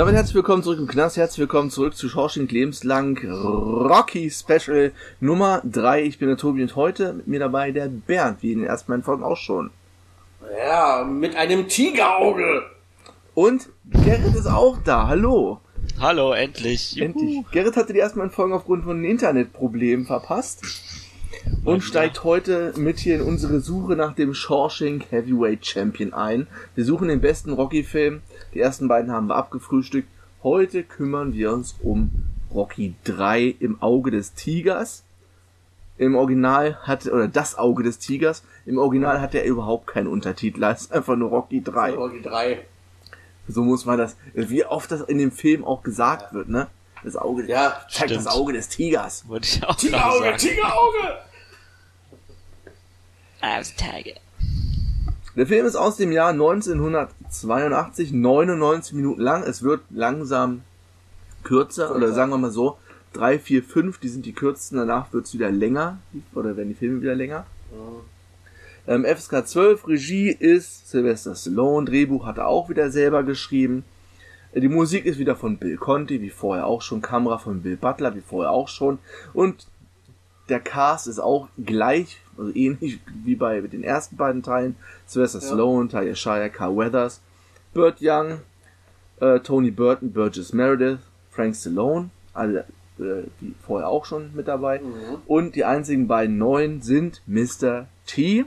Damit herzlich willkommen zurück im Knast, herzlich willkommen zurück zu Schorsching Lebenslang Rocky Special Nummer 3. Ich bin der Tobi und heute mit mir dabei der Bernd, wie in den ersten beiden Folgen auch schon. Ja, mit einem Tigerauge. Und Gerrit ist auch da, hallo. Hallo, endlich. Juhu. Endlich. Gerrit hatte die ersten beiden Folgen aufgrund von Internetproblemen verpasst und steigt heute mit hier in unsere Suche nach dem Shawshank Heavyweight Champion ein. Wir suchen den besten Rocky-Film. Die ersten beiden haben wir abgefrühstückt. Heute kümmern wir uns um Rocky 3 im Auge des Tigers. Im Original hat, oder das Auge des Tigers, im Original hat er überhaupt keinen Untertitel, es ist einfach nur Rocky 3. Rocky 3. So muss man das, wie oft das in dem Film auch gesagt ja. wird, ne? Das Auge, ja, zeigt das Auge des Tigers. Wollte ich auch Tigerauge, Tigerauge! As Tiger. Der Film ist aus dem Jahr 1982, 99 Minuten lang. Es wird langsam kürzer, oder sagen wir mal so, 3, 4, 5, die sind die kürzesten, danach wird es wieder länger, oder werden die Filme wieder länger. Ja. Ähm, FSK 12, Regie ist Sylvester Stallone, Drehbuch hat er auch wieder selber geschrieben. Die Musik ist wieder von Bill Conti, wie vorher auch schon, Kamera von Bill Butler, wie vorher auch schon. Und der Cast ist auch gleich also ähnlich wie bei den ersten beiden Teilen. Sylvester ja. Stallone, Talia Shire, Carl Weathers, Burt Young, äh, Tony Burton, Burgess Meredith, Frank Stallone, alle äh, die vorher auch schon mit dabei. Mhm. Und die einzigen beiden neuen sind Mr. T,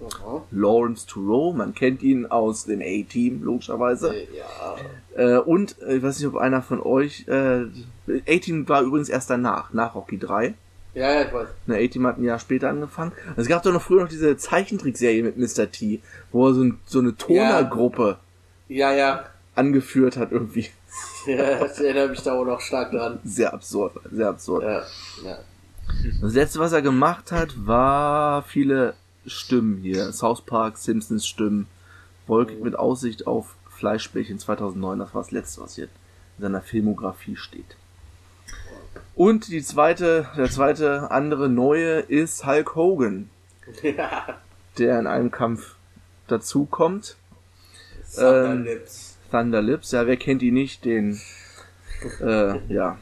Aha. Lawrence Thoreau, man kennt ihn aus dem A-Team, logischerweise. Äh, ja. Äh, und äh, ich weiß nicht, ob einer von euch, äh, A-Team war übrigens erst danach, nach Rocky 3. Ja, ja, ich weiß. Na, A-Team hat ein Jahr später angefangen. Es gab doch noch früher noch diese Zeichentrickserie mit Mr. T, wo er so, ein, so eine Tonergruppe ja. ja, ja. angeführt hat irgendwie. Ja, das erinnert mich da auch noch stark dran. Sehr absurd, sehr absurd. Ja, ja. Das letzte, was er gemacht hat, war viele Stimmen hier. South Park, Simpsons Stimmen, Wolke mhm. mit Aussicht auf Fleischbällchen 2009, das war das letzte, was hier in seiner Filmografie steht. Und die zweite, der zweite andere neue ist Hulk Hogan. Ja. Der in einem Kampf dazukommt. Thunderlips. Ähm, Thunderlips, ja, wer kennt ihn nicht? Den, äh, ja,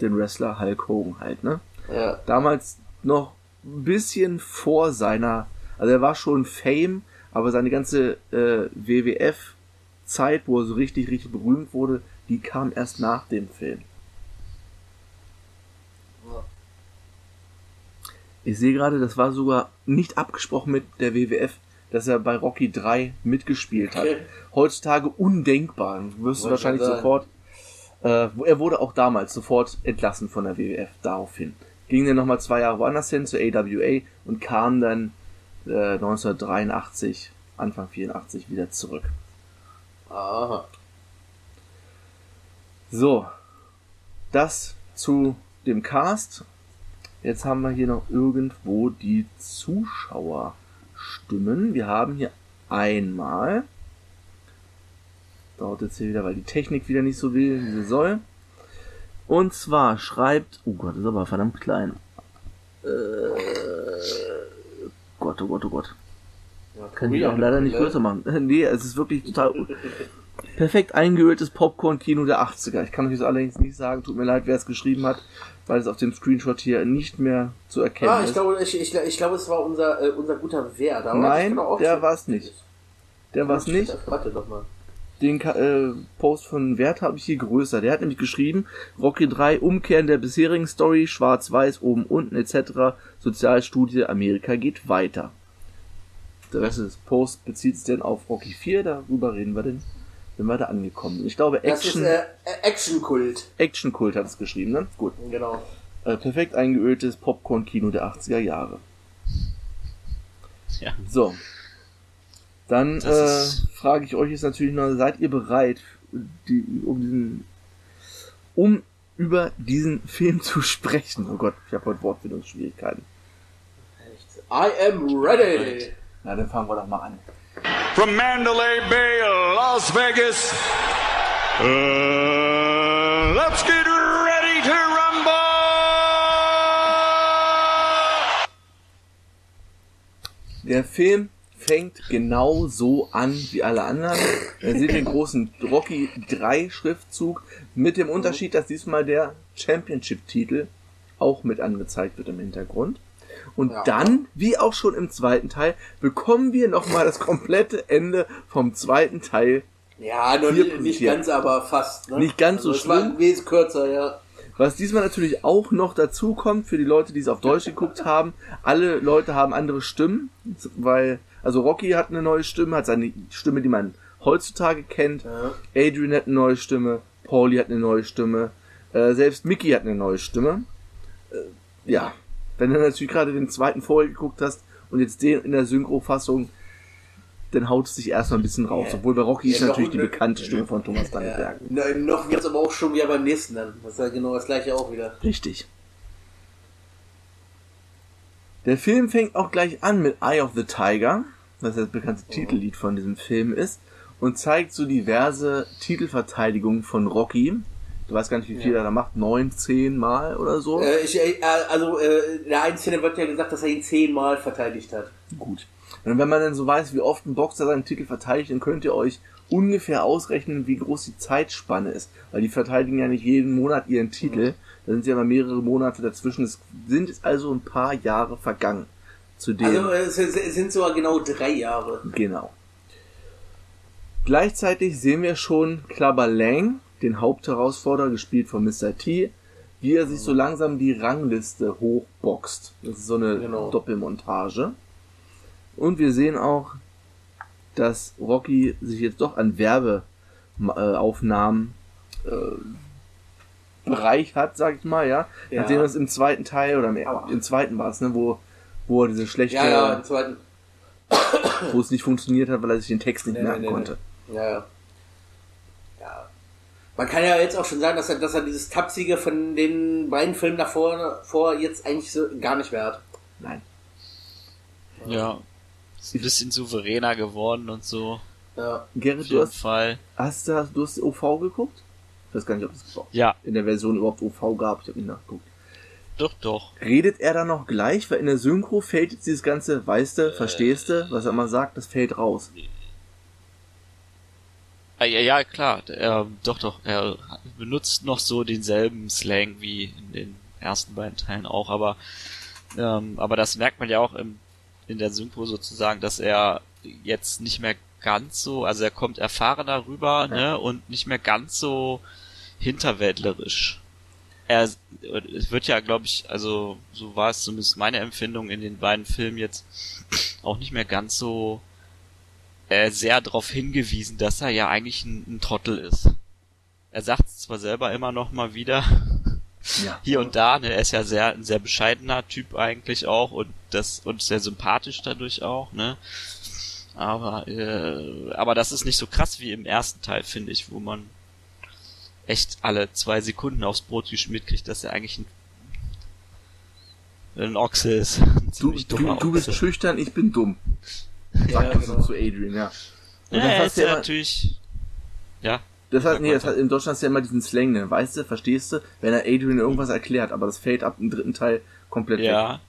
den Wrestler Hulk Hogan halt, ne? Ja. Damals noch ein bisschen vor seiner, also er war schon Fame, aber seine ganze äh, WWF-Zeit, wo er so richtig, richtig berühmt wurde, die kam erst nach dem Film. Ich sehe gerade, das war sogar nicht abgesprochen mit der WWF, dass er bei Rocky 3 mitgespielt hat. Heutzutage undenkbar. Du wirst du wahrscheinlich sofort. Äh, er wurde auch damals sofort entlassen von der WWF daraufhin. Ging dann nochmal zwei Jahre woanders hin zur AWA und kam dann äh, 1983, Anfang 84 wieder zurück. Aha. So, das zu dem Cast Jetzt haben wir hier noch irgendwo die Zuschauerstimmen. Wir haben hier einmal. Dauert jetzt hier wieder, weil die Technik wieder nicht so will, wie sie soll. Und zwar schreibt. Oh Gott, ist aber verdammt klein. Äh, Gott, oh Gott, oh Gott. Ja, Kann ich auch leider nicht größer machen. nee, es ist wirklich total perfekt eingeöltes Popcorn-Kino der 80er. Ich kann euch das allerdings nicht sagen. Tut mir leid, wer es geschrieben hat weil es auf dem Screenshot hier nicht mehr zu erkennen ah, ich Glaube, ich, ich, ich glaube, es war unser, äh, unser guter Werder. Nein, der war es nicht. Der war es nicht. Warte doch mal. Den äh, Post von Wert habe ich hier größer. Der hat nämlich geschrieben, Rocky 3 Umkehren der bisherigen Story, schwarz-weiß, oben, unten etc. Sozialstudie Amerika geht weiter. Der Rest des Posts bezieht sich denn auf Rocky 4, darüber reden wir denn sind wir da angekommen. Ich glaube, Action. Das ist äh, Action-Kult. Action-Kult hat es geschrieben, ne? Gut. Genau. Äh, perfekt eingeöltes Popcorn-Kino der 80er Jahre. Ja. So. Dann äh, frage ich euch jetzt natürlich noch, seid ihr bereit, die, um diesen, um über diesen Film zu sprechen? Oh Gott, ich habe heute Wortfindungsschwierigkeiten. I am ready. Na, dann fangen wir doch mal an. From Mandalay Bay, Las Vegas. Uh, let's get ready to rumble! Der Film fängt genau so an wie alle anderen. Er sieht den großen Rocky 3 Schriftzug mit dem Unterschied, dass diesmal der Championship-Titel auch mit angezeigt wird im Hintergrund. Und Ja. dann, wie auch schon im zweiten Teil, bekommen wir nochmal das komplette Ende vom zweiten Teil. Ja, nur nicht, nicht ganz, aber fast. Ne? Nicht ganz so es war schlimm. Wesentlich kürzer, ja. Was diesmal natürlich auch noch dazu kommt, für die Leute, die es auf Deutsch geguckt haben, alle Leute haben andere Stimmen, weil, also Rocky hat eine neue Stimme, hat seine Stimme, die man heutzutage kennt. Ja. Adrian hat eine neue Stimme, Paulie hat eine neue Stimme, äh, selbst Mickey hat eine neue Stimme. Äh, ja, wenn du natürlich gerade den zweiten vorher geguckt hast und jetzt den in der Synchro-Fassung, dann haut es sich erstmal ein bisschen raus. Ja. Obwohl bei Rocky Ja, ist natürlich die bekannte Stimme von Thomas Danneberg. Ja, ne, noch wird's aber auch schon wieder beim nächsten dann. Das ist ja genau das gleiche auch wieder. Richtig. Der Film fängt auch gleich an mit Eye of the Tiger, was das bekannte Titellied von diesem Film ist, und zeigt so diverse Titelverteidigungen von Rocky. Du weißt gar nicht, wie viel Ja. er da macht, neun, zehn Mal oder so. Äh, ich, äh, also äh, in der einen Szene wird ja gesagt, dass er ihn zehnmal verteidigt hat. Gut. Und wenn man dann so weiß, wie oft ein Boxer seinen Titel verteidigt, dann könnt ihr euch ungefähr ausrechnen, wie groß die Zeitspanne ist. Weil die verteidigen ja nicht jeden Monat ihren Titel. Da sind ja immer mehrere Monate dazwischen. Es sind also ein paar Jahre vergangen. Zu dem. Also es, es sind sogar genau drei Jahre. Genau. Gleichzeitig sehen wir schon Clubber Lang, den Hauptherausforderer, gespielt von Mr. T, wie er sich so langsam die Rangliste hochboxt. Das ist so eine Genau. Doppelmontage. Und wir sehen auch, dass Rocky sich jetzt doch an Werbeaufnahmen äh, bereichert, sag ich mal, ja. Ja. Nachdem das im zweiten Teil oder im, im zweiten war es, ne, wo, wo er diese schlechte Ja, ja, im zweiten. wo es nicht funktioniert hat, weil er sich den Text nicht Nee, merken nee, nee, konnte. Ja. Ja. Man kann ja jetzt auch schon sagen, dass er, dass er dieses Tapsige von den beiden Filmen davor vor jetzt eigentlich so gar nicht mehr hat. Nein. Ja. Ist ein bisschen souveräner geworden und so. Ja. Gerrit, du hast, Fall. hast, du- du hast OV geguckt? Ich weiß gar nicht, ob es Ja, in der Version überhaupt OV gab. Ich habe nicht nachgeguckt. doch, doch. Redet er da noch gleich? Weil in der Synchro fällt jetzt dieses ganze, weißt du, verstehst du, was er immer sagt, das fällt raus. Ah, ja, ja, klar. Er, doch, doch. Er benutzt noch so denselben Slang wie in den ersten beiden Teilen auch, aber ähm, aber das merkt man ja auch im, in der Synchro sozusagen, dass er jetzt nicht mehr ganz so, also er kommt erfahrener rüber, ne, und nicht mehr ganz so hinterwäldlerisch. Er, es wird ja, glaube ich, also so war es zumindest meine Empfindung in den beiden Filmen jetzt auch nicht mehr ganz so äh, sehr darauf hingewiesen, dass er ja eigentlich ein, ein Trottel ist. Er sagt es zwar selber immer noch mal wieder, Ja. hier und da, ne, er ist ja sehr, ein sehr bescheidener Typ eigentlich auch und das, und sehr sympathisch dadurch auch, ne. Aber, äh, aber das ist nicht so krass wie im ersten Teil, finde ich, wo man echt alle zwei Sekunden aufs Brot geschmiert kriegt, dass er eigentlich ein, ein Ochse ist. Ein Du, du, du bist schüchtern, ich bin dumm. Sagt Ja, er so genau. zu Adrian, ja. Und Ja, das hast ist du ja immer- natürlich, ja, Das hat, nee, das hat, in Deutschland hast du ja immer diesen Slang, ne? weißt du, verstehst du, wenn er Adrian irgendwas erklärt, aber das fällt ab im dritten Teil komplett weg. Ja.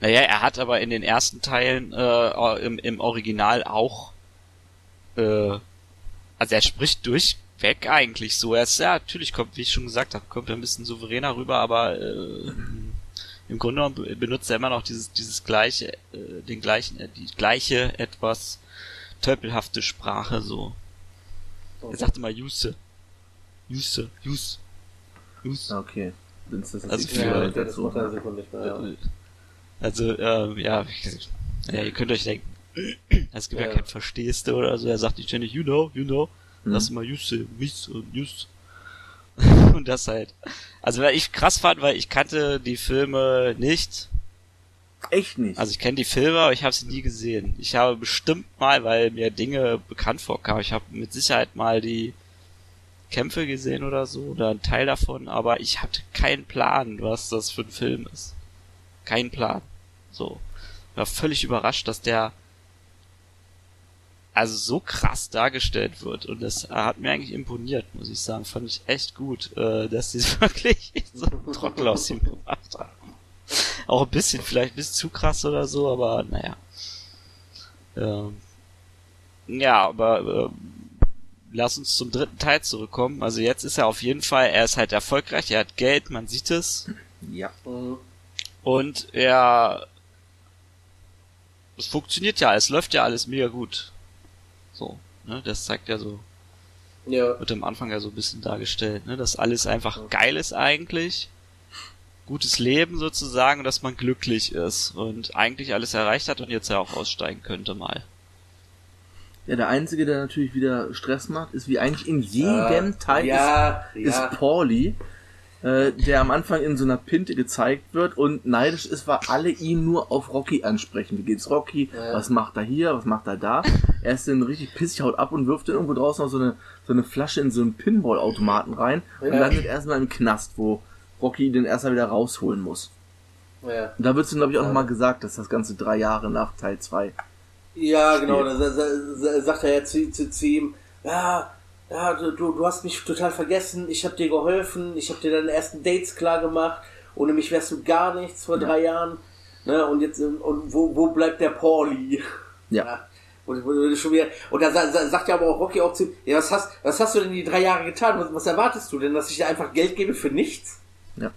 Naja, er hat aber in den ersten Teilen äh, im, im Original auch äh, also er spricht durchweg eigentlich so. Er ist ja natürlich kommt, wie ich schon gesagt habe, kommt er ein bisschen souveräner rüber, aber äh, im Grunde genommen be- benutzt er immer noch dieses dieses gleiche, äh, den gleichen, äh, die gleiche etwas tölpelhafte Sprache so. Er sagt immer Jusse. Jusse, Jus. Jus. Okay. Ist das Also die für- Führer Ja, das? Sekunde nicht mehr. Ja. Also, ähm, ja, ja, ihr könnt euch denken, es gibt ja, Ja. kein Verstehste oder so, er sagt nicht ständig, you know, you know, Mhm. lass mal Jusse, Miss und Jus. und das halt. Also, weil ich krass fand, weil ich kannte die Filme nicht. Echt nicht. Also ich kenne die Filme, aber ich habe sie nie gesehen. Ich habe bestimmt mal, weil mir Dinge bekannt vorkamen, ich habe mit Sicherheit mal die Kämpfe gesehen oder so, oder einen Teil davon, aber ich hatte keinen Plan, was das für ein Film ist. Kein Plan. So. War völlig überrascht, dass der also so krass dargestellt wird und das hat mir eigentlich imponiert, muss ich sagen. Fand ich echt gut, äh, dass sie wirklich so einen Trottel aus ihm gemacht haben. Auch ein bisschen, vielleicht ein bisschen zu krass oder so, aber naja. Ähm, ja, aber äh, lass uns zum dritten Teil zurückkommen. Also jetzt ist er auf jeden Fall, er ist halt erfolgreich, er hat Geld, man sieht es. ja. Und er es funktioniert ja, es läuft ja alles mega gut. So, ne, das zeigt ja so, Ja. wird am Anfang ja so ein bisschen dargestellt, ne, dass alles einfach geil ist eigentlich. Gutes Leben sozusagen, und dass man glücklich ist und eigentlich alles erreicht hat und jetzt ja auch aussteigen könnte mal. Ja, der Einzige, der natürlich wieder Stress macht, ist wie eigentlich in jedem Äh, Teil ja, ist, ist ja. Pauli, äh, der am Anfang in so einer Pinte gezeigt wird und neidisch ist, weil alle ihn nur auf Rocky ansprechen. Wie geht's Rocky? Ja. Was macht er hier? Was macht er da? Er ist dann richtig pissig, haut ab und wirft dann irgendwo draußen noch so eine, so eine Flasche in so einen Pinball-Automaten rein und Ja. landet erstmal im Knast, wo Rocky den erstmal wieder rausholen muss. Ja. Und da wird es glaube ich, auch Ja. nochmal gesagt, dass das Ganze drei Jahre nach Teil 2 Ja, genau, da sa- sa- sa- sagt er ja zu, zu, zu ihm, ja, ja, du, du hast mich total vergessen, ich habe dir geholfen, ich habe dir deine ersten Dates klar gemacht, ohne mich wärst du gar nichts vor drei Jahren, ne, und jetzt, ähm, und wo, wo bleibt der Pauli? Ja. Und, und, schon wieder, und da sa- sa- sagt ja aber auch Rocky auch zu ihm, ja, was hast, was hast du denn die drei Jahre getan? Was, was erwartest du denn, dass ich dir einfach Geld gebe für nichts? Ja.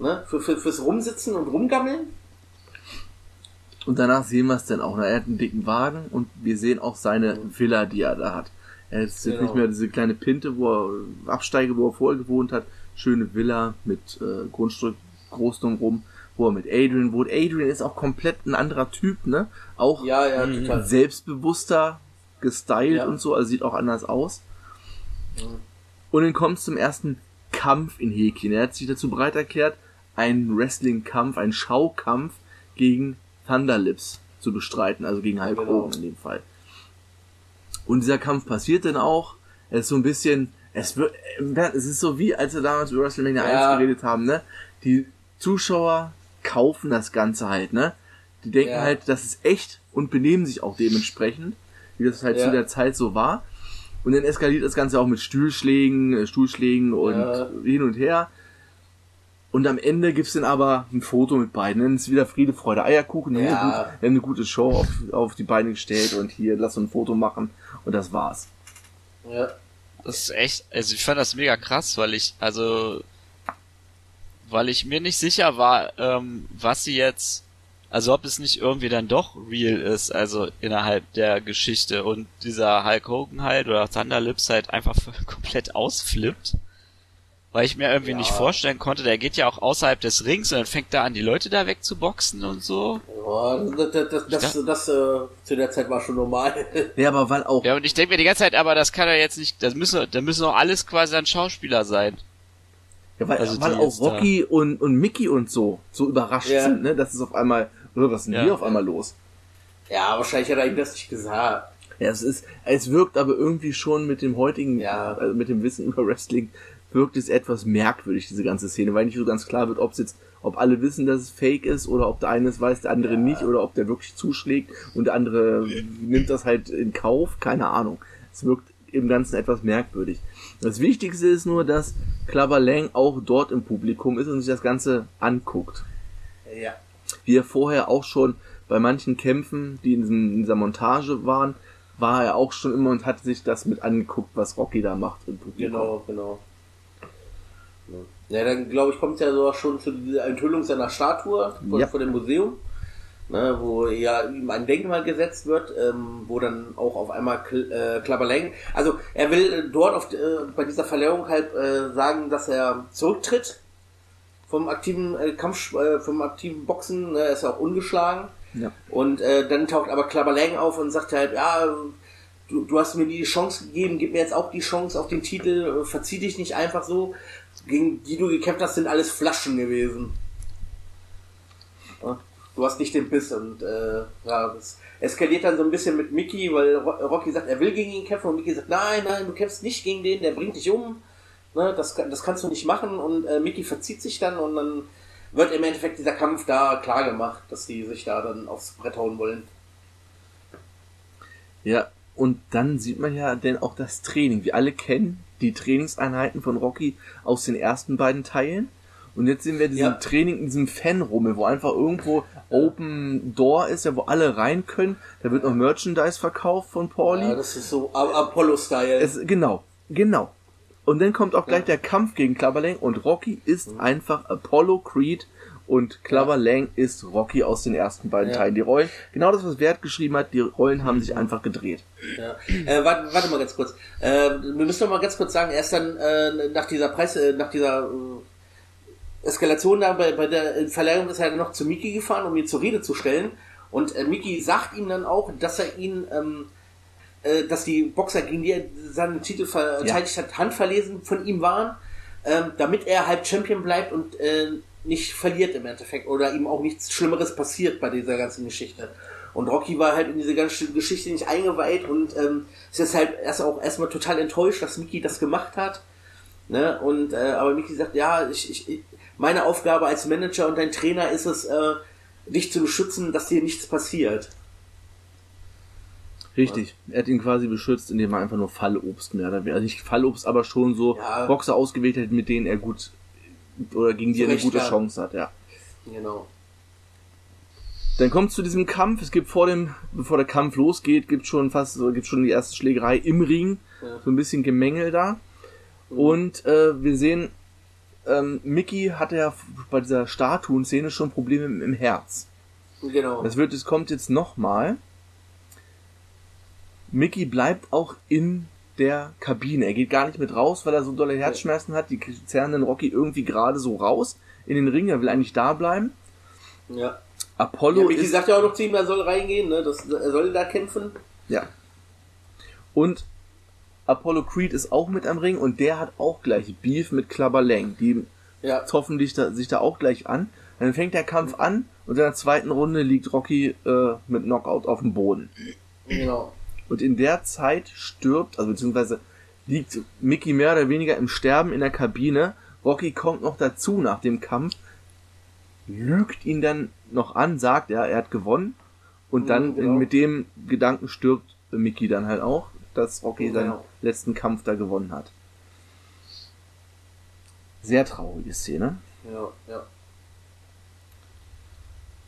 Ne, für, für, fürs Rumsitzen und Rumgammeln? Und danach sehen wir es dann auch. Er hat einen dicken Wagen und wir sehen auch seine Villa, die er da hat. Er ist jetzt Genau. nicht mehr diese kleine Pinte, wo er Absteige, wo er vorher gewohnt hat. Schöne Villa mit äh, Grundstück groß drumherum, wo er mit Adrian wohnt. Adrian ist auch komplett ein anderer Typ, ne? Auch Ja, ja, total. selbstbewusster, gestylt Ja. und so, also sieht auch anders aus. Mhm. Und dann kommt es zum ersten Kampf in Häkchen. Er hat sich dazu bereit erklärt, einen Wrestling-Kampf, einen Schaukampf gegen Thunderlips zu bestreiten, also gegen Hulk Genau. Hogan in dem Fall. Und dieser Kampf passiert dann auch. Es ist so ein bisschen, es wird, es ist so wie, als wir damals über WrestleMania Ja. 1 geredet haben, ne? Die Zuschauer kaufen das Ganze halt, ne? Die denken Ja. halt, das ist echt und benehmen sich auch dementsprechend, wie das halt Ja. zu der Zeit so war. Und dann eskaliert das Ganze auch mit Stuhlschlägen, äh, Stuhlschlägen und Ja. hin und her. Und am Ende gibt's dann aber ein Foto mit beiden. Dann ist wieder Friede, Freude, Eierkuchen. Wir Ja. haben eine gute- wir haben eine gute Show auf, auf die Beine gestellt und hier, lass uns ein Foto machen. Und das war's. Ja. Das ist echt, also ich fand das mega krass, weil ich, also, weil ich mir nicht sicher war, ähm, was sie jetzt, also ob es nicht irgendwie dann doch real ist, also innerhalb der Geschichte und dieser Hulk Hogan halt oder Thunder Lips halt einfach komplett ausflippt. Weil ich mir irgendwie Ja. nicht vorstellen konnte, der geht ja auch außerhalb des Rings und dann fängt er an, die Leute da wegzuboxen und so. Ja, das, das, das, das, das äh, zu der Zeit war schon normal. Ja, aber weil auch, Ja, und ich denke mir die ganze Zeit, aber das kann er jetzt nicht, das müssen, da müssen auch alles quasi dann Schauspieler sein. ja, weil, also weil auch da- Rocky und, und Mickey und so, so überrascht Ja. sind, ne? Das ist auf einmal, oder was ist denn Ja. hier auf einmal los? ja, wahrscheinlich hat er ihm das nicht gesagt. Ja, es ist, es wirkt aber irgendwie schon mit dem heutigen, Ja. also mit dem Wissen über Wrestling, wirkt es etwas merkwürdig, diese ganze Szene, weil nicht so ganz klar wird, ob es jetzt, ob alle wissen, dass es fake ist, oder ob der eine es weiß, der andere Ja. nicht, oder ob der wirklich zuschlägt und der andere nimmt das halt in Kauf, keine Ahnung. Es wirkt im Ganzen etwas merkwürdig. Das Wichtigste ist nur, dass Clubber Lang auch dort im Publikum ist und sich das Ganze anguckt Ja. wie er vorher auch schon bei manchen Kämpfen, die in, diesem, in dieser Montage waren, war er auch schon immer und hat sich das mit angeguckt, was Rocky da macht im Publikum. Genau, genau. Ja, dann glaube ich, kommt es ja so schon zu dieser Enthüllung seiner Statue vor, Ja. vor dem Museum, ne, wo ja ihm ein Denkmal gesetzt wird, ähm, wo dann auch auf einmal Kl äh, Lang, also er will äh, dort auf, äh, bei dieser Verleihung halt äh, sagen, dass er zurücktritt vom aktiven äh, Kampf, äh, vom aktiven Boxen, ne, er ist ja auch ungeschlagen. Ja. Und äh, dann taucht aber Clubber Lang auf und sagt halt, ja, du, du hast mir die Chance gegeben, gib mir jetzt auch die Chance auf den Titel, äh, verzieh dich nicht einfach so. Gegen die du gekämpft hast, sind alles Flaschen gewesen. Du hast nicht den Biss und äh, ja, das eskaliert dann so ein bisschen mit Mickey, weil Ro- Rocky sagt, er will gegen ihn kämpfen und Mickey sagt, nein, nein, du kämpfst nicht gegen den, der bringt dich um, ne, das, das kannst du nicht machen und äh, Mickey verzieht sich dann und dann wird im Endeffekt dieser Kampf da klar gemacht, dass die sich da dann aufs Brett hauen wollen. Ja, und dann sieht man ja denn auch das Training. Wir alle kennen die Trainingseinheiten von Rocky aus den ersten beiden Teilen. Und jetzt sehen wir diesen Ja. Training in diesem Fanrummel, wo einfach irgendwo Open Door ist, ja, wo alle rein können. Da wird noch Merchandise verkauft von Pauli. Ja, das ist so Apollo-Style. Genau, genau. Und dann kommt auch gleich der Kampf gegen Clubber Lang und Rocky ist Mhm. einfach Apollo Creed und Clubber Lang ist Rocky aus den ersten beiden Ja. Teilen. Die Rollen, genau das, was Wert geschrieben hat, die Rollen haben sich einfach gedreht. Ja. Äh, warte, warte mal ganz kurz. Äh, wir müssen noch mal ganz kurz sagen, erst dann äh, nach dieser Preis, äh, nach dieser äh, Eskalation da bei, bei der Verleihung ist er dann noch zu Miki gefahren, um ihn zur Rede zu stellen. Und äh, Miki sagt ihm dann auch, dass er ihn, ähm, äh, dass die Boxer, gegen die er seinen Titel verteidigt hat, handverlesen von ihm waren, ähm, damit er halt Champion bleibt und nicht verliert im Endeffekt oder ihm auch nichts Schlimmeres passiert bei dieser ganzen Geschichte. Und Rocky war halt in diese ganze Geschichte nicht eingeweiht und ähm, ist deshalb erst auch erstmal total enttäuscht, dass Mickey das gemacht hat. Ne? Und äh, aber Mickey sagt, ja, ich, ich, meine Aufgabe als Manager und dein Trainer ist es, äh, dich zu beschützen, dass dir nichts passiert. Richtig. Er hat ihn quasi beschützt, indem er einfach nur Fallobst mehr oder weniger. Also nicht Fallobst, aber schon so Ja. Boxer ausgewählt hat, mit denen er gut oder gegen die er eine gute kam. Chance hat, ja. Genau. Dann kommt es zu diesem Kampf. Es gibt vor dem, bevor der Kampf losgeht, gibt schon fast, gibt schon die erste Schlägerei im Ring. Ja. So ein bisschen Gemengel da. Und äh, wir sehen, ähm, Mickey hatte ja bei dieser Statuen-Szene schon Probleme im, im Herz. Genau. Das wird, es kommt jetzt nochmal. Mickey bleibt auch in der Kabine. Er geht gar nicht mit raus, weil er so dolle Herzschmerzen hat. Die zerren den Rocky irgendwie gerade so raus in den Ring. Er will eigentlich da bleiben. ja. Apollo ja ist sagt ja auch noch zu ihm, er soll reingehen, ne? Das, er soll da kämpfen. Ja. Und Apollo Creed ist auch mit am Ring und der hat auch gleich Beef mit Clubber Lang. Die Ja. zoffen dich da, sich da auch gleich an. Dann fängt der Kampf an und in der zweiten Runde liegt Rocky äh, mit Knockout auf dem Boden. Genau. Und in der Zeit stirbt, also beziehungsweise liegt Mickey mehr oder weniger im Sterben in der Kabine. Rocky kommt noch dazu nach dem Kampf, lügt ihn dann noch an, sagt, ja, er hat gewonnen. Und dann genau. mit dem Gedanken stirbt Mickey dann halt auch, dass Rocky seinen Genau. letzten Kampf da gewonnen hat. Sehr traurige Szene. Ja, ja.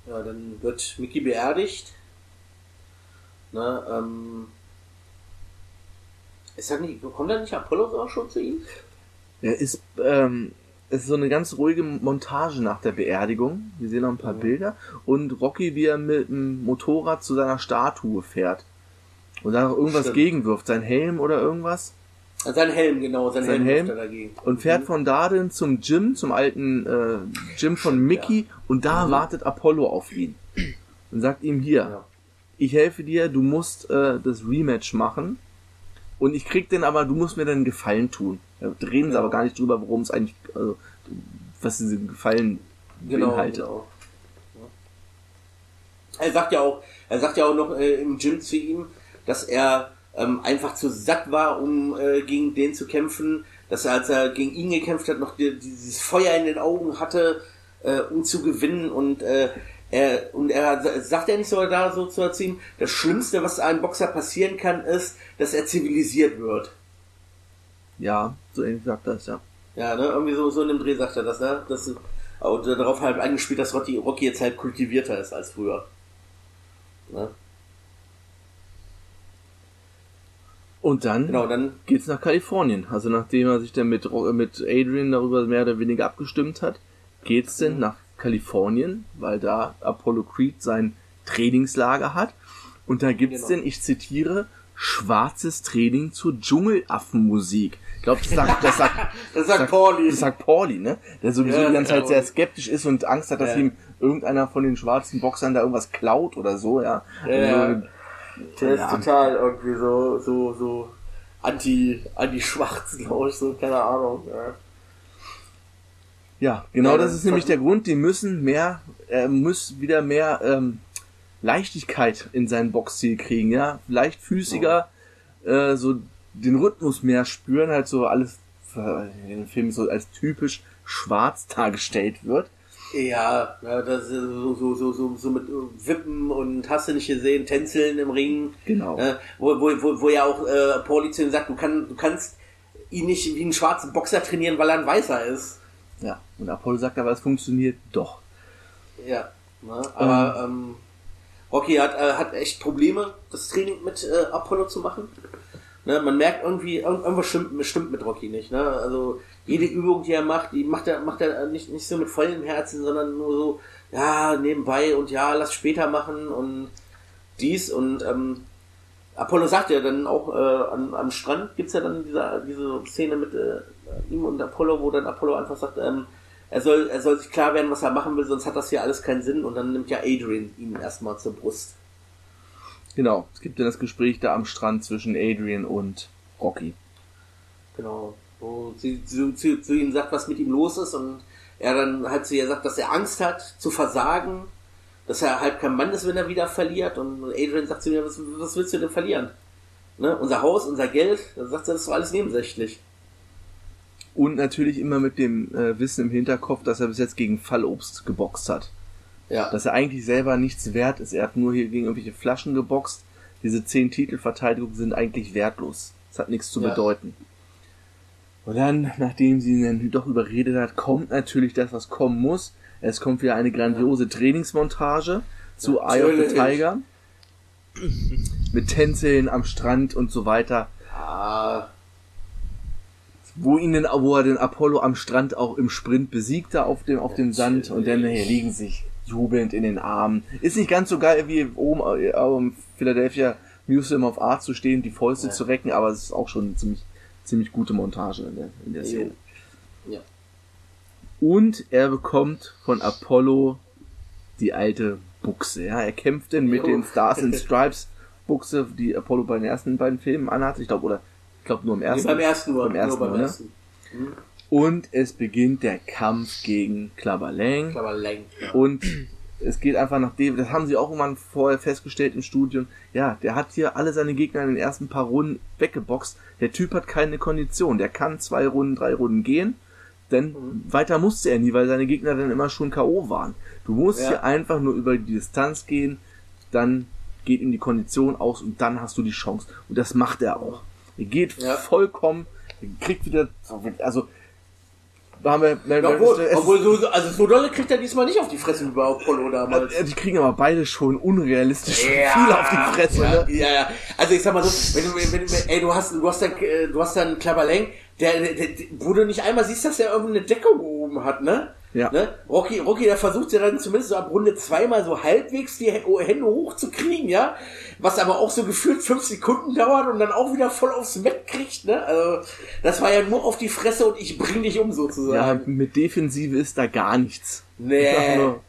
Ja, dann wird Mickey beerdigt. Ne, ähm. Ist das nicht, kommt da nicht Apollo auch schon zu ihm? Er ist, ähm, es ist so eine ganz ruhige Montage nach der Beerdigung. Wir sehen noch ein paar Bilder. Und Rocky, wie er mit dem Motorrad zu seiner Statue fährt. Und da noch irgendwas Stimmt. gegenwirft. Sein Helm oder irgendwas. Ah, Sein Helm, genau, sein, Sein Helm, Helm. dagegen. Und fährt von da dann zum Gym, zum alten äh, Gym von Mickey. Und da wartet Apollo auf ihn. Und sagt ihm hier, Ja. Ich helfe dir, du musst äh, das Rematch machen. Und ich krieg den aber, du musst mir dann Gefallen tun. Da reden sie Ja. aber gar nicht drüber, worum es eigentlich, also, was diese Gefallen Genau, beinhaltet. genau. Ja. Er sagt ja auch, er sagt ja auch noch äh, im Gym zu ihm, dass er ähm, einfach zu satt war, um äh, gegen den zu kämpfen, dass er, als er gegen ihn gekämpft hat, noch die, dieses Feuer in den Augen hatte, äh, um zu gewinnen und äh, er, und er sa- sagt er nicht sogar da so zu erziehen, das Schlimmste, was einem Boxer passieren kann, ist, dass er zivilisiert wird. Ja, so ähnlich sagt das, ja. Ja, ne, irgendwie so, so in dem Dreh sagt er das, ne? Das, und darauf halt eingespielt, dass Rocky, Rocky jetzt halt kultivierter ist als früher. Ne? Und dann Genau, dann, geht's nach Kalifornien. Also nachdem er sich dann mit, mit Adrian darüber mehr oder weniger abgestimmt hat, geht's denn nach Kalifornien, weil da Apollo Creed sein Trainingslager hat. Und da gibt's Genau. denn, ich zitiere, schwarzes Training zur Dschungelaffenmusik. Ich glaube, das sagt, das sagt, das sagt Pauli. Das sagt Pauli, ne? Der sowieso Ja, die ganze Zeit sagt sehr skeptisch ist und Angst hat, dass Ja. ihm irgendeiner von den schwarzen Boxern da irgendwas klaut oder so, ja. Ja, Also, Der ist total irgendwie so, so, so anti, anti-schwarz, glaube ich, so, keine Ahnung. Ja. Ja, genau Ja, das ist nämlich der Grund. Die müssen mehr, er muss wieder mehr ähm, Leichtigkeit in seinen Boxstil kriegen, ja. Leichtfüßiger, äh, so den Rhythmus mehr spüren, halt so alles äh, in dem Film so als typisch schwarz dargestellt wird. Ja, das ist so, so, so, so, so mit äh, Wippen und hast du nicht gesehen, Tänzeln im Ring. Genau. Ne? Wo, wo, wo, wo ja auch äh, Pauli zu ihm sagt, du, kann, du kannst ihn nicht wie einen schwarzen Boxer trainieren, weil er ein Weißer ist. Und Apollo sagt aber, es funktioniert doch. Ja. Ne? Aber ähm, Rocky hat, äh, hat echt Probleme, das Training mit äh, Apollo zu machen. Ne? Man merkt irgendwie, irgend- irgendwas stimmt, stimmt mit Rocky nicht. Ne? Also jede Übung, die er macht, die macht er, macht er nicht, nicht so mit vollem Herzen, sondern nur so, ja, nebenbei und ja, lass später machen und dies und ähm, Apollo sagt ja dann auch äh, an, am Strand gibt's ja dann diese, diese Szene mit äh, ihm und Apollo, wo dann Apollo einfach sagt, ähm, er soll, er soll sich klar werden, was er machen will, sonst hat das hier alles keinen Sinn und dann nimmt ja Adrian ihn erstmal zur Brust. Genau. Es gibt ja das Gespräch da am Strand zwischen Adrian und Rocky. Genau. Wo sie zu, zu, zu ihm sagt, was mit ihm los ist und er dann halt zu ihr sagt, dass er Angst hat zu versagen, dass er halt kein Mann ist, wenn er wieder verliert und Adrian sagt zu mir, was, was willst du denn verlieren? Ne? Unser Haus, unser Geld, dann sagt er, das ist doch alles nebensächlich. Und natürlich immer mit dem äh, Wissen im Hinterkopf, dass er bis jetzt gegen Fallobst geboxt hat. Ja. Dass er eigentlich selber nichts wert ist. Er hat nur hier gegen irgendwelche Flaschen geboxt. Diese zehn Titelverteidigungen sind eigentlich wertlos. Das hat nichts zu Ja. bedeuten. Und dann, nachdem sie ihn dann doch überredet hat, kommt natürlich das, was kommen muss. Es kommt wieder eine grandiose Trainingsmontage zu Eye of the. Tiger. Mit Tänzeln am Strand und so weiter. Ah, wo ihn denn, wo er den Apollo am Strand auch im Sprint besiegt, da auf dem, auf dem Sand und dann hey, liegen sich jubelnd in den Armen. Ist nicht ganz so geil wie oben äh, am Philadelphia Museum of Art zu stehen, die Fäuste Ja. zu recken, aber es ist auch schon eine ziemlich, ziemlich gute Montage in der, in der Szene. Ja. Und er bekommt von Apollo die alte Buchse. Ja, er kämpft denn mit Jo. den Stars and Stripes Buchse, die Apollo bei den ersten beiden Filmen anhat. Ich glaube, oder glaube nur im Nee, ersten. beim ersten nur. Beim ersten nur beim ne? ersten. Und es beginnt der Kampf gegen Clubber Lang. Aber Lang. Ja. Und es geht einfach nach dem, das haben sie auch irgendwann vorher festgestellt im Studium. Ja, der hat hier alle seine Gegner in den ersten paar Runden weggeboxt. Der Typ hat keine Kondition. Der kann zwei Runden, drei Runden gehen. Denn weiter musste er nie, weil seine Gegner dann immer schon K.O. waren. Du musst Ja. hier einfach nur über die Distanz gehen, dann geht ihm die Kondition aus und dann hast du die Chance. Und das macht er auch. Er geht Ja. vollkommen, er kriegt wieder, also, da haben wir, Ja, obwohl, es obwohl so, so- also so dolle kriegt er diesmal nicht auf die Fresse wie bei Apollo damals. äh, Die kriegen aber beide schon unrealistisch viel auf die Fresse, ja, ne? ja, ja. Also ich sag mal so, wenn du, wenn, wenn, ey, du hast, du hast dann, äh, du hast dann Klapperleng, der, der, der, wo du nicht einmal siehst, dass er irgendeine Deckung oben hat, ne? Ja. Ne? Rocky, Rocky, der versucht ja dann zumindest so ab Runde zweimal so halbwegs die Hä- Hände hochzukriegen, ja? Was aber auch so gefühlt fünf Sekunden dauert und dann auch wieder voll aufs Met kriegt, ne? Also, das war ja nur auf die Fresse und ich bring dich um Ja, sozusagen. mit Defensive ist da gar nichts. Nee. Nur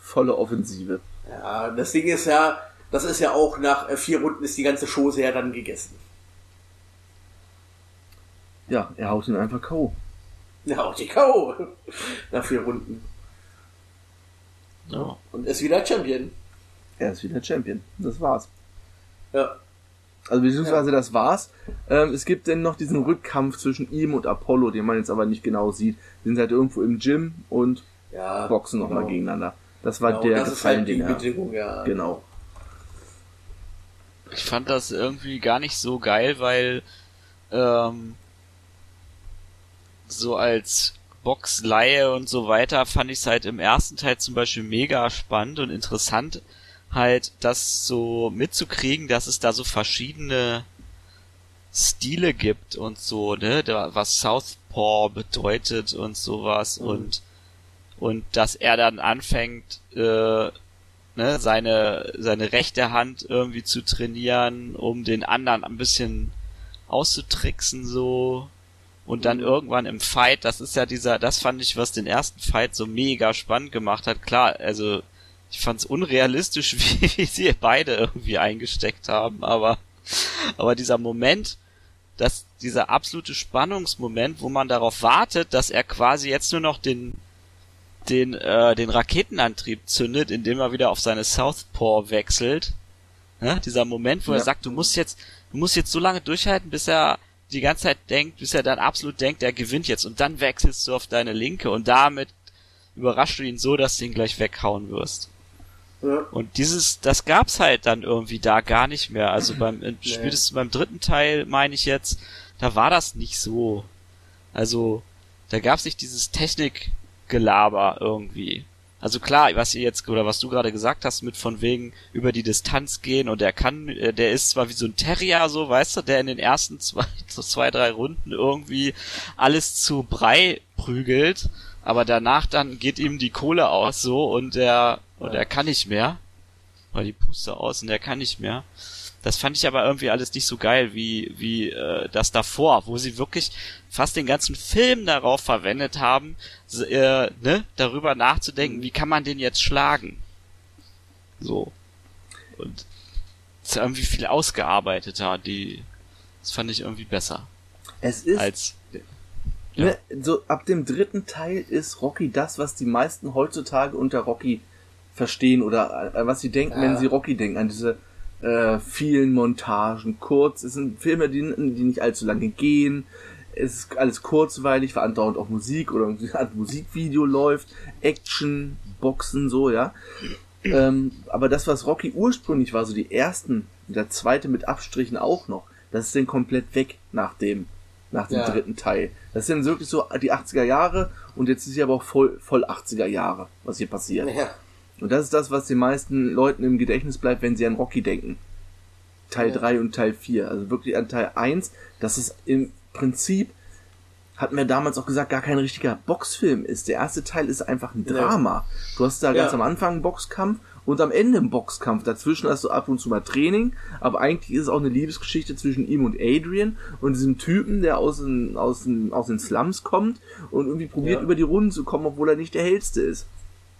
volle Offensive. Ja, das Ding ist ja, das ist ja auch nach äh, vier Runden ist die ganze Chose ja dann gegessen. Ja, er haut ihn einfach K.O. Ja, auch die K.O. nach vier Runden. Ja. Und ist wieder Champion. Er ist wieder Champion. Das war's. Ja. Also beziehungsweise das war's. Ähm, es gibt dann noch diesen Rückkampf zwischen ihm und Apollo, den man jetzt aber nicht genau sieht. Die sind halt irgendwo im Gym und Ja. boxen nochmal genau. gegeneinander. Das war Genau, der das ist Gefallen, halt die den er... Bedingung, ja. Genau. Ich fand das irgendwie gar nicht so geil, weil ähm, so als Boxleihe und so weiter fand ich es halt im ersten Teil zum Beispiel mega spannend und interessant, halt das so mitzukriegen, dass es da so verschiedene Stile gibt und so, ne, da, was Southpaw bedeutet und sowas Mhm. und und dass er dann anfängt, äh, ne, seine, seine rechte Hand irgendwie zu trainieren, um den anderen ein bisschen auszutricksen so. Und dann Mhm. irgendwann im Fight, das ist ja dieser, das fand ich, was den ersten Fight so mega spannend gemacht hat. Klar, also ich fand's unrealistisch, wie, wie sie beide irgendwie eingesteckt haben, aber, aber dieser Moment, dass dieser absolute Spannungsmoment, wo man darauf wartet, dass er quasi jetzt nur noch den, den, äh, den Raketenantrieb zündet, indem er wieder auf seine Southpaw wechselt. Ne? Dieser Moment, wo Ja. er sagt, du musst jetzt, du musst jetzt so lange durchhalten, bis er die ganze Zeit denkt, bis er dann absolut denkt, er gewinnt jetzt und dann wechselst du auf deine linke und damit überraschst du ihn so, dass du ihn gleich weghauen wirst. Ja. Und dieses, das gab's halt dann irgendwie da gar nicht mehr. Also beim, äh, spätestens beim dritten Teil, meine ich jetzt, da war das nicht so. Also, da gab's nicht dieses Technikgelaber irgendwie. Also klar, was ihr jetzt, oder was du gerade gesagt hast, mit von wegen über die Distanz gehen und der kann, äh, der ist zwar wie so ein Terrier, so, weißt du, der in den ersten zwei, so zwei, drei Runden irgendwie alles zu Brei prügelt, aber danach dann geht ihm die Kohle aus, so, und er, und er kann nicht mehr. Oder die Puste aus und er kann nicht mehr. Das fand ich aber irgendwie alles nicht so geil wie, wie äh, das davor, wo sie wirklich fast den ganzen Film darauf verwendet haben, äh, ne, darüber nachzudenken, wie kann man den jetzt schlagen. So. Und ist irgendwie viel ausgearbeiteter, die das fand ich irgendwie besser Es ist, als ne, so ab dem dritten Teil ist Rocky das, was die meisten heutzutage unter Rocky verstehen oder äh, was sie denken, Ja. wenn sie Rocky denken, an diese äh, vielen Montagen, kurz. Es sind Filme, die, die nicht allzu lange gehen. Es ist alles kurzweilig, weil andauernd auch Musik oder Art Musikvideo läuft, Action, Boxen, so, ja. Ähm, aber das, was Rocky ursprünglich war, so die ersten, der zweite mit Abstrichen auch noch, das ist dann komplett weg nach dem, nach dem Ja. dritten Teil. Das sind wirklich so die 80er Jahre und jetzt ist hier aber auch voll, voll 80er Jahre, was hier passiert. Ja. Und das ist das, was den meisten Leuten im Gedächtnis bleibt, wenn sie an Rocky denken. Teil Ja. 3 und Teil 4. Also wirklich an Teil 1, dass es im Prinzip, hatten wir damals auch gesagt, gar kein richtiger Boxfilm ist. Der erste Teil ist einfach ein Ja. Drama. Du hast da ganz Ja. am Anfang einen Boxkampf und am Ende einen Boxkampf. Dazwischen hast du ab und zu mal Training, aber eigentlich ist es auch eine Liebesgeschichte zwischen ihm und Adrian und diesem Typen, der aus den, aus den, aus den Slums kommt und irgendwie probiert Ja. über die Runden zu kommen, obwohl er nicht der hellste ist.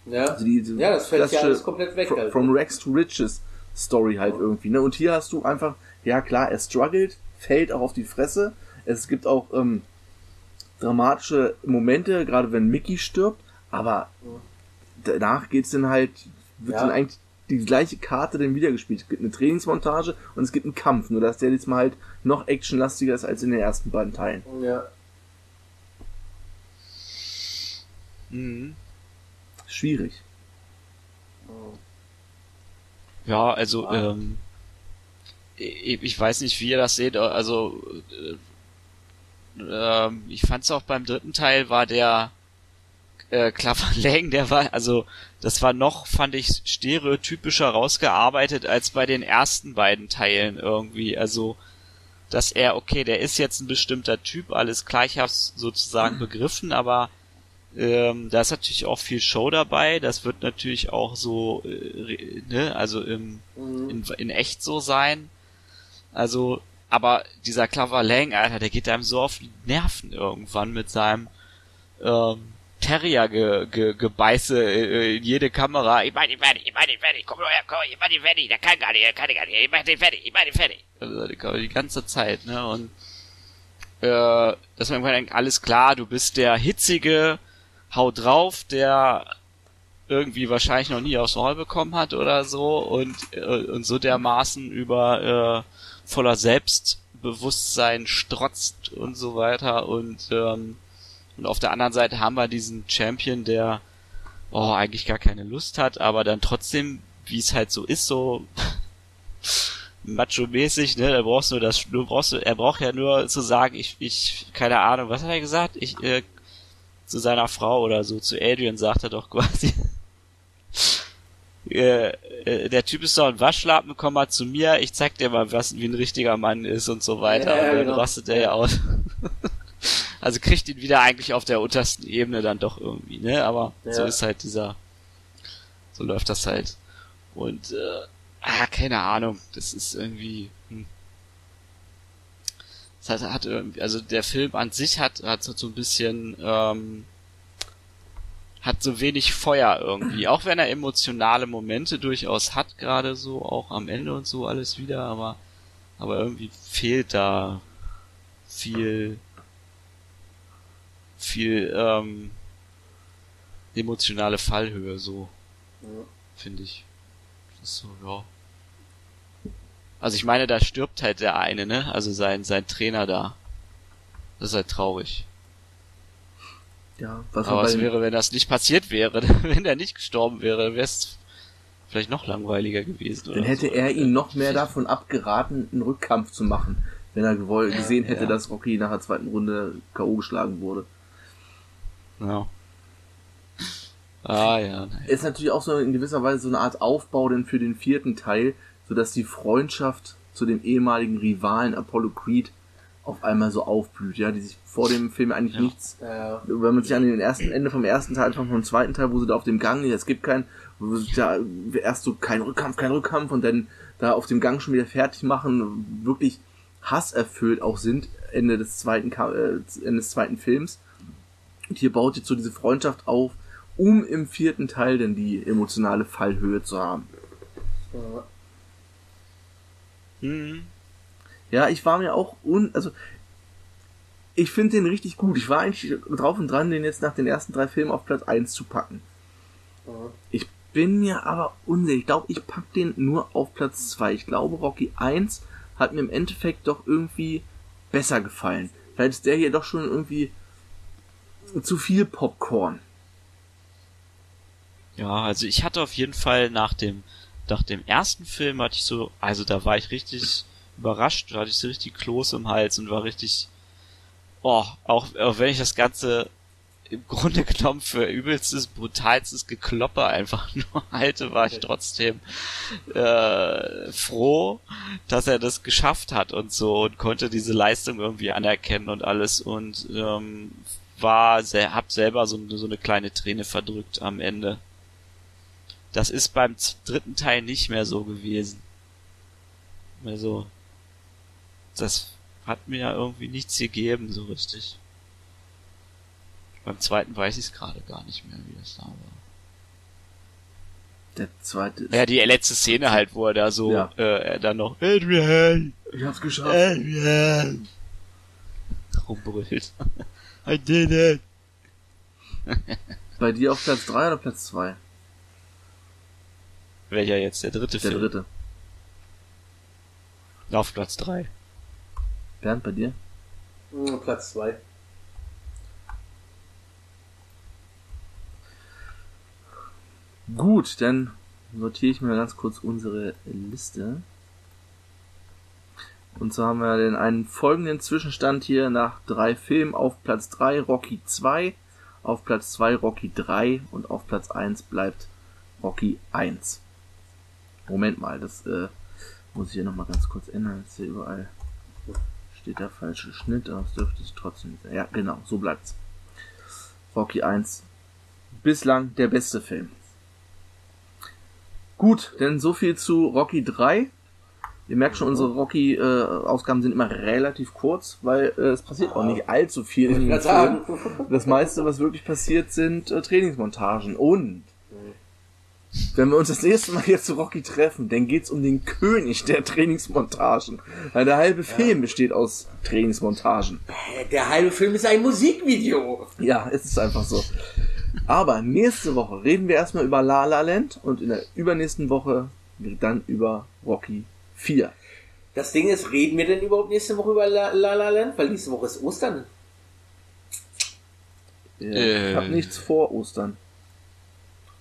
Ja. Also die, die ja, das fällt ja alles komplett weg. Fro- halt. From Rex to Riches Story halt irgendwie. Ne? Und hier hast du einfach, ja klar, er struggelt, fällt auch auf die Fresse. Es gibt auch ähm, dramatische Momente, gerade wenn Mickey stirbt, aber danach geht's dann halt, wird Ja. dann eigentlich die gleiche Karte dann wieder gespielt. Es gibt eine Trainingsmontage und es gibt einen Kampf, nur dass der jetzt mal halt noch actionlastiger ist als in den ersten beiden Teilen. Ja. mhm. Schwierig. Ja, also Ah. ähm, ich, ich weiß nicht, wie ihr das seht. Also äh, ähm, ich fand's auch beim dritten Teil war der äh, Clifford Lang, der war also das war noch fand ich stereotypischer rausgearbeitet als bei den ersten beiden Teilen irgendwie. Also dass er okay, der ist jetzt ein bestimmter Typ, alles klar, ich hab's sozusagen begriffen, aber ähm, da ist natürlich auch viel Show dabei. Das wird natürlich auch so, äh, ne, also im, Mhm. in, in echt so sein. Also, aber dieser Clover Lang, Alter, der geht einem so auf die Nerven irgendwann mit seinem ähm, Terrier ge, ge, gebeiße äh, in jede Kamera. Ich mach den fertig, ich mach den fertig, komm nur her, komm, ich mach den fertig, der kann gar nicht, der kann gar nicht, ich mach den fertig, ich mach den fertig. Also, die ganze Zeit, ne, und äh, dass man denkt, alles klar, du bist der hitzige, hau drauf, der irgendwie wahrscheinlich noch nie aufs Maul bekommen hat oder so und, äh, und so dermaßen über äh, voller Selbstbewusstsein strotzt und so weiter und ähm, und auf der anderen Seite haben wir diesen Champion, der oh, eigentlich gar keine Lust hat, aber dann trotzdem, wie es halt so ist, so macho-mäßig, ne, da brauchst du das, du brauchst, er braucht ja nur zu sagen, ich, ich, keine Ahnung, was hat er gesagt? Ich, äh, zu seiner Frau oder so, zu Adrian sagt er doch quasi, äh, äh, der Typ ist doch ein Waschlappen, komm mal zu mir, ich zeig dir mal, was, wie ein richtiger Mann ist und so weiter. Ja, ja, und dann genau. rastet er ja aus. also kriegt ihn wieder eigentlich auf der untersten Ebene dann doch irgendwie, ne, aber Ja. so ist halt dieser, so läuft das halt. Und, äh, ah, keine Ahnung, das ist irgendwie, hm. Es hat, hat irgendwie, also der Film an sich hat, hat so ein bisschen, ähm, hat so wenig Feuer irgendwie, auch wenn er emotionale Momente durchaus hat, gerade so, auch am Ende und so alles wieder, aber, aber irgendwie fehlt da viel, viel, ähm, emotionale Fallhöhe, so, Ja. finde ich. Das ist so, ja. Also ich meine, da stirbt halt der eine, ne? Also sein, sein Trainer da. Das ist halt traurig. Ja, was Aber was wäre, wenn das nicht passiert wäre, wenn er nicht gestorben wäre, wäre es vielleicht noch langweiliger gewesen. dann hätte so. er ihn noch mehr davon abgeraten, einen Rückkampf zu machen, wenn er gewollt, gesehen hätte, ja. dass Rocky nach der zweiten Runde K.O. geschlagen wurde. Ja. Ah ja. Ist natürlich auch so in gewisser Weise so eine Art Aufbau denn für den vierten Teil, sodass die Freundschaft zu dem ehemaligen Rivalen Apollo Creed auf einmal so aufblüht, ja, die sich vor dem Film eigentlich Ja. nichts Äh, wenn man sich an den ersten Ende vom ersten Teil vom, vom zweiten Teil, wo sie da auf dem Gang, es gibt keinen, wo sie da erst so kein Rückkampf, kein Rückkampf und dann da auf dem Gang schon wieder fertig machen, wirklich hasserfüllt auch sind Ende des zweiten äh, Ende des zweiten Films. Und hier baut jetzt so diese Freundschaft auf, um im vierten Teil dann die emotionale Fallhöhe zu haben. Äh, Hm. Ja, ich war mir auch un, also ich finde den richtig gut. Ich war eigentlich drauf und dran, den jetzt nach den ersten drei Filmen auf Platz 1 zu packen. äh. Ich bin mir aber unsicher. Ich glaube, ich pack den nur auf Platz 2. Ich glaube, Rocky 1 hat mir im Endeffekt doch irgendwie besser gefallen. Vielleicht ist der hier doch schon irgendwie zu viel Popcorn. Ja, also ich hatte auf jeden Fall nach dem, nach dem ersten Film hatte ich so, also da war ich richtig überrascht, da hatte ich so richtig Kloß im Hals und war richtig, oh, auch, auch wenn ich das Ganze im Grunde genommen für übelstes, brutalstes Gekloppe einfach nur halte, war ich trotzdem äh, froh, dass er das geschafft hat und so und konnte diese Leistung irgendwie anerkennen und alles und ähm, war sehr, hab selber so, so eine kleine Träne verdrückt am Ende. Das ist beim dritten Teil nicht mehr so gewesen. Also, das hat mir ja irgendwie nichts gegeben, so richtig. Beim zweiten weiß ich es gerade gar nicht mehr, wie das da war. Der zweite ist. Ja, die letzte Szene halt, wo er da so, Ja. äh, er dann noch, Adrian, ich hab's geschafft. Adrian, rumbrüllt. I did it. Bei dir auf Platz 3 oder Platz 2? Welcher jetzt? Der dritte Der Film? dritte. Auf Platz drei. Bernd, bei dir? Hm, Platz zwei. Gut, dann notiere ich mir ganz kurz unsere Liste. Und zwar haben wir den einen folgenden Zwischenstand hier nach drei Filmen auf Platz 3 Rocky 2, auf Platz 2 Rocky 3 und auf Platz 1 bleibt Rocky 1. Moment mal, das äh, muss ich hier nochmal ganz kurz ändern. Jetzt hier überall steht der falsche Schnitt, aber es dürfte es trotzdem. Ja, genau, so bleibt's. Rocky 1. Bislang der beste Film. Gut, denn so viel zu Rocky 3. Ihr merkt schon, unsere Rocky-Ausgaben sind immer relativ kurz, weil äh, es passiert auch nicht allzu viel in Ich dem kann Film. sagen. Das meiste, was wirklich passiert, sind äh, Trainingsmontagen. Und wenn wir uns das nächste Mal hier zu Rocky treffen, dann geht's um den König der Trainingsmontagen. Weil der halbe Film besteht aus Trainingsmontagen. Der halbe Film ist ein Musikvideo. Ja, es ist einfach so. Aber nächste Woche reden wir erstmal über La La Land und in der übernächsten Woche dann über Rocky 4. Das Ding ist, reden wir denn überhaupt nächste Woche über La La, La Land? Weil nächste Woche ist Ostern. Ich Äh. habe nichts vor Ostern.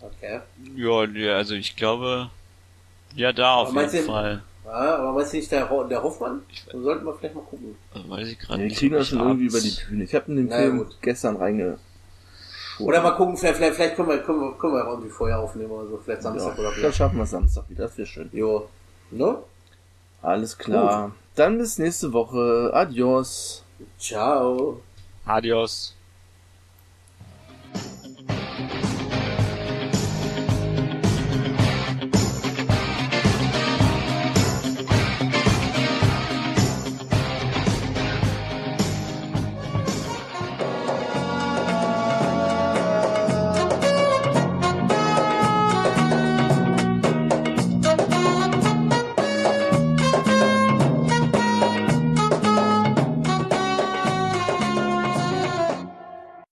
Okay. Ja, nee, also ich glaube, ja, da auf jeden Fall. Ja, aber meinst du nicht der, Ho- der Hoffmann? Dann sollten wir vielleicht mal gucken. Also weiß ich gerade wir nicht. kriegen das ich schon irgendwie über die Bühne. Ich habe in den Na Film gut. gestern reinge... Oder mal gucken, vielleicht, vielleicht, vielleicht können, wir, können, wir, können wir irgendwie vorher aufnehmen oder so. Vielleicht Samstag ja, oder Dann so. schaffen wir Samstag wieder, das wäre schön. Jo. Ne? Alles klar. Dann bis nächste Woche. Adios. Ciao. Adios.